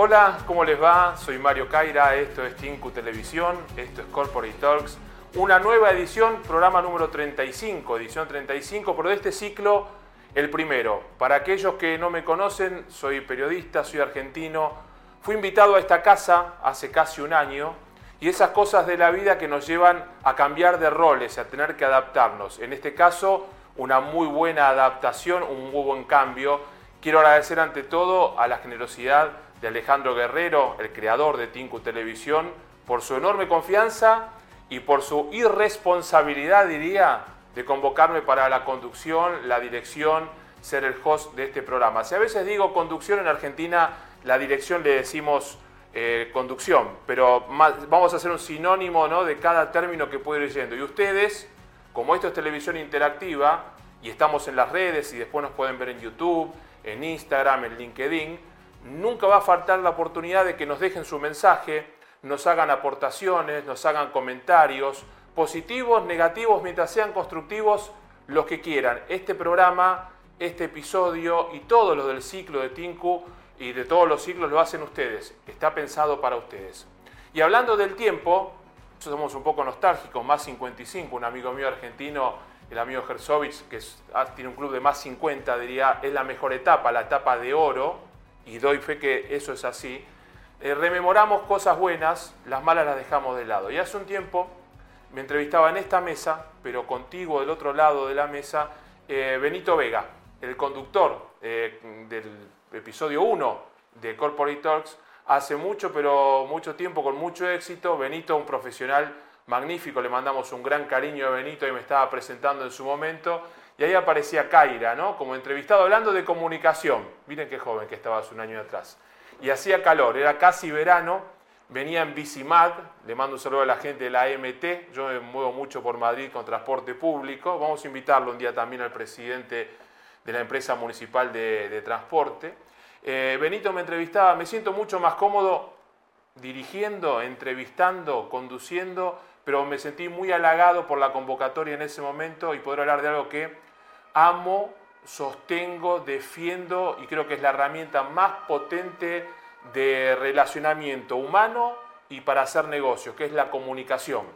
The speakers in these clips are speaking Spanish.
Hola, ¿cómo les va? Soy Mario Caira, esto es Tinku Televisión, esto es Corporate Talks, una nueva edición, programa número 35, edición 35, pero de este ciclo el primero. Para aquellos que no me conocen, soy periodista, soy argentino, fui invitado a esta casa hace casi un año y esas cosas de la vida que nos llevan a cambiar de roles, a tener que adaptarnos. En este caso, una muy buena adaptación, un muy buen cambio. Quiero agradecer ante todo a la generosidad de Alejandro Guerrero, el creador de Tinku Televisión, por su enorme confianza y por su irresponsabilidad, diría, de convocarme para la conducción, la dirección, ser el host de este programa. Si a veces digo conducción en Argentina, la dirección le decimos eh, conducción, pero vamos a hacer un sinónimo ¿no? de cada término que puedo ir leyendo. Y ustedes, como esto es televisión interactiva, y estamos en las redes y después nos pueden ver en YouTube, en Instagram, en LinkedIn, nunca va a faltar la oportunidad de que nos dejen su mensaje, nos hagan aportaciones, nos hagan comentarios, positivos, negativos, mientras sean constructivos, los que quieran. Este programa, este episodio y todo lo del ciclo de Tinku y de todos los ciclos lo hacen ustedes. Está pensado para ustedes. Y hablando del tiempo, somos un poco nostálgicos, más 55, un amigo mío argentino, el amigo Herzovich, que ah, tiene un club de más 50, diría, es la mejor etapa, la etapa de oro, y doy fe que eso es así, eh, rememoramos cosas buenas, las malas las dejamos de lado. Y hace un tiempo me entrevistaba en esta mesa, pero contigo del otro lado de la mesa, eh, Benito Vega, el conductor eh, del episodio 1 de Corporate Talks, hace mucho, pero mucho tiempo, con mucho éxito. Benito, un profesional magnífico, le mandamos un gran cariño a Benito y me estaba presentando en su momento. Y ahí aparecía Kaira, ¿no? Como entrevistado hablando de comunicación. Miren qué joven que estaba hace un año atrás. Y hacía calor, era casi verano. Venía en Bicimad, le mando un saludo a la gente de la AMT. Yo me muevo mucho por Madrid con transporte público. Vamos a invitarlo un día también al presidente de la empresa municipal de, transporte. Eh, Benito me entrevistaba, me siento mucho más cómodo dirigiendo, entrevistando, conduciendo, pero me sentí muy halagado por la convocatoria en ese momento y poder hablar de algo que amo, sostengo, defiendo y creo que es la herramienta más potente de relacionamiento humano y para hacer negocios, que es la comunicación.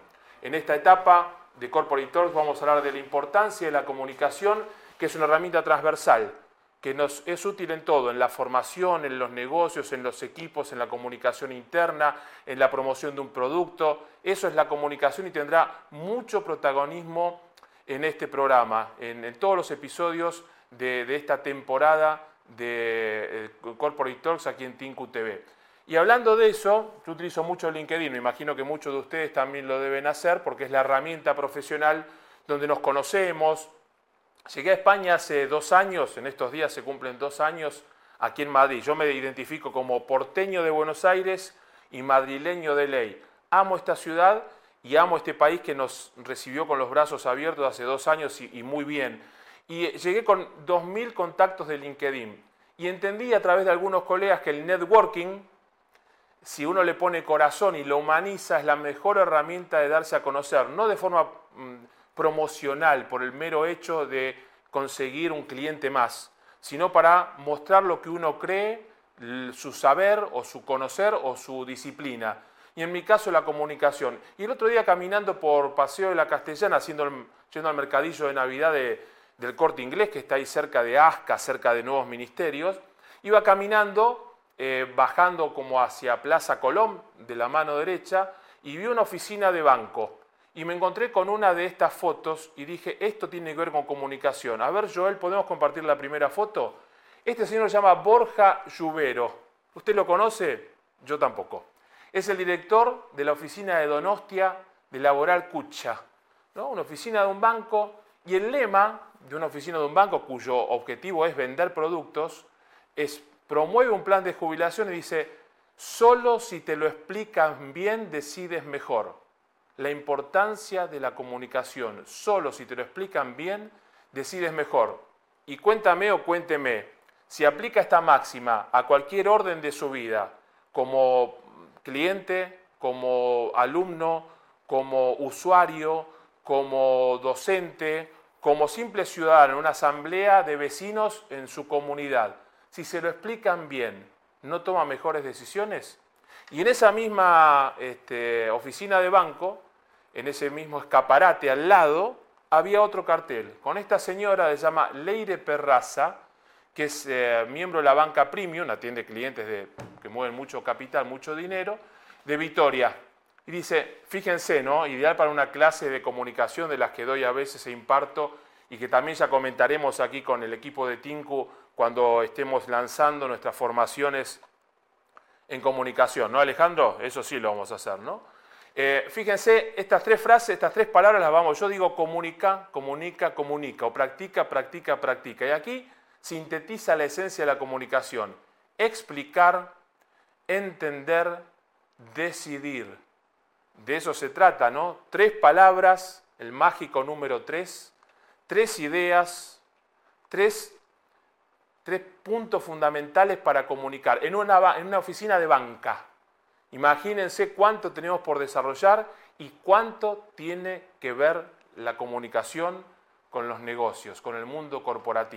En esta etapa de Corporate Talks vamos a hablar de la importancia de la comunicación, que es una herramienta transversal, que nos es útil en todo, en la formación, en los negocios, en los equipos, en la comunicación interna, en la promoción de un producto. Eso es la comunicación y tendrá mucho protagonismo en este programa, en, todos los episodios de, esta temporada de eh, Corporate Talks aquí en Tinku TV. Y hablando de eso, yo utilizo mucho LinkedIn, me imagino que muchos de ustedes también lo deben hacer porque es la herramienta profesional donde nos conocemos. Llegué a España hace dos años, en estos días se cumplen dos años aquí en Madrid. Yo me identifico como porteño de Buenos Aires y madrileño de ley. Amo esta ciudad y amo este país que nos recibió con los brazos abiertos hace dos años y, muy bien. Y llegué con 2.000 contactos de LinkedIn y entendí a través de algunos colegas que el networking, si uno le pone corazón y lo humaniza, es la mejor herramienta de darse a conocer, no de forma mm, promocional, por el mero hecho de conseguir un cliente más, sino para mostrar lo que uno cree, su saber o su conocer o su disciplina y en mi caso la comunicación. Y el otro día caminando por Paseo de la Castellana, yendo al mercadillo de Navidad del corte inglés, que está ahí cerca de Asca, cerca de Nuevos Ministerios, iba caminando, eh, bajando como hacia Plaza Colón, de la mano derecha, y vi una oficina de banco. Y me encontré con una de estas fotos y dije, esto tiene que ver con comunicación. A ver, Joel, ¿podemos compartir la primera foto? Este señor se llama Borja Lluvero. ¿Usted lo conoce? Yo tampoco. Es el director de la oficina de Donostia de Laboral Cucha, ¿no? una oficina de un banco, y el lema de una oficina de un banco cuyo objetivo es vender productos, es promueve un plan de jubilación y dice, solo si te lo explican bien decides mejor. La importancia de la comunicación, solo si te lo explican bien decides mejor. Y cuéntame o cuénteme, si aplica esta máxima a cualquier orden de su vida, como cliente, como alumno, como usuario, como docente, como simple ciudadano una asamblea de vecinos en su comunidad. Si se lo explican bien, no toma mejores decisiones? Y en esa misma este, oficina de banco, en ese mismo escaparate al lado, había otro cartel con esta señora se llama Leire Perraza, que es eh, miembro de la banca Premium, atiende clientes de, mueven mucho capital, mucho dinero, de Vitoria. Y dice, fíjense, ¿no? Ideal para una clase de comunicación de las que doy a veces e imparto y que también ya comentaremos aquí con el equipo de Tinku cuando estemos lanzando nuestras formaciones en comunicación, ¿no, Alejandro? Eso sí lo vamos a hacer, ¿no? Eh, fíjense, estas tres frases, estas tres palabras las vamos, yo digo comunica, comunica, comunica, o practica, practica, practica. Y aquí sintetiza la esencia de la comunicación. Explicar, entender, decidir. De eso se trata, ¿no? Tres palabras, el mágico número tres, tres ideas, tres, tres puntos fundamentales para comunicar en una, en una oficina de banca. Imagínense cuánto tenemos por desarrollar y cuánto tiene que ver la comunicación con los negocios, con el mundo corporativo.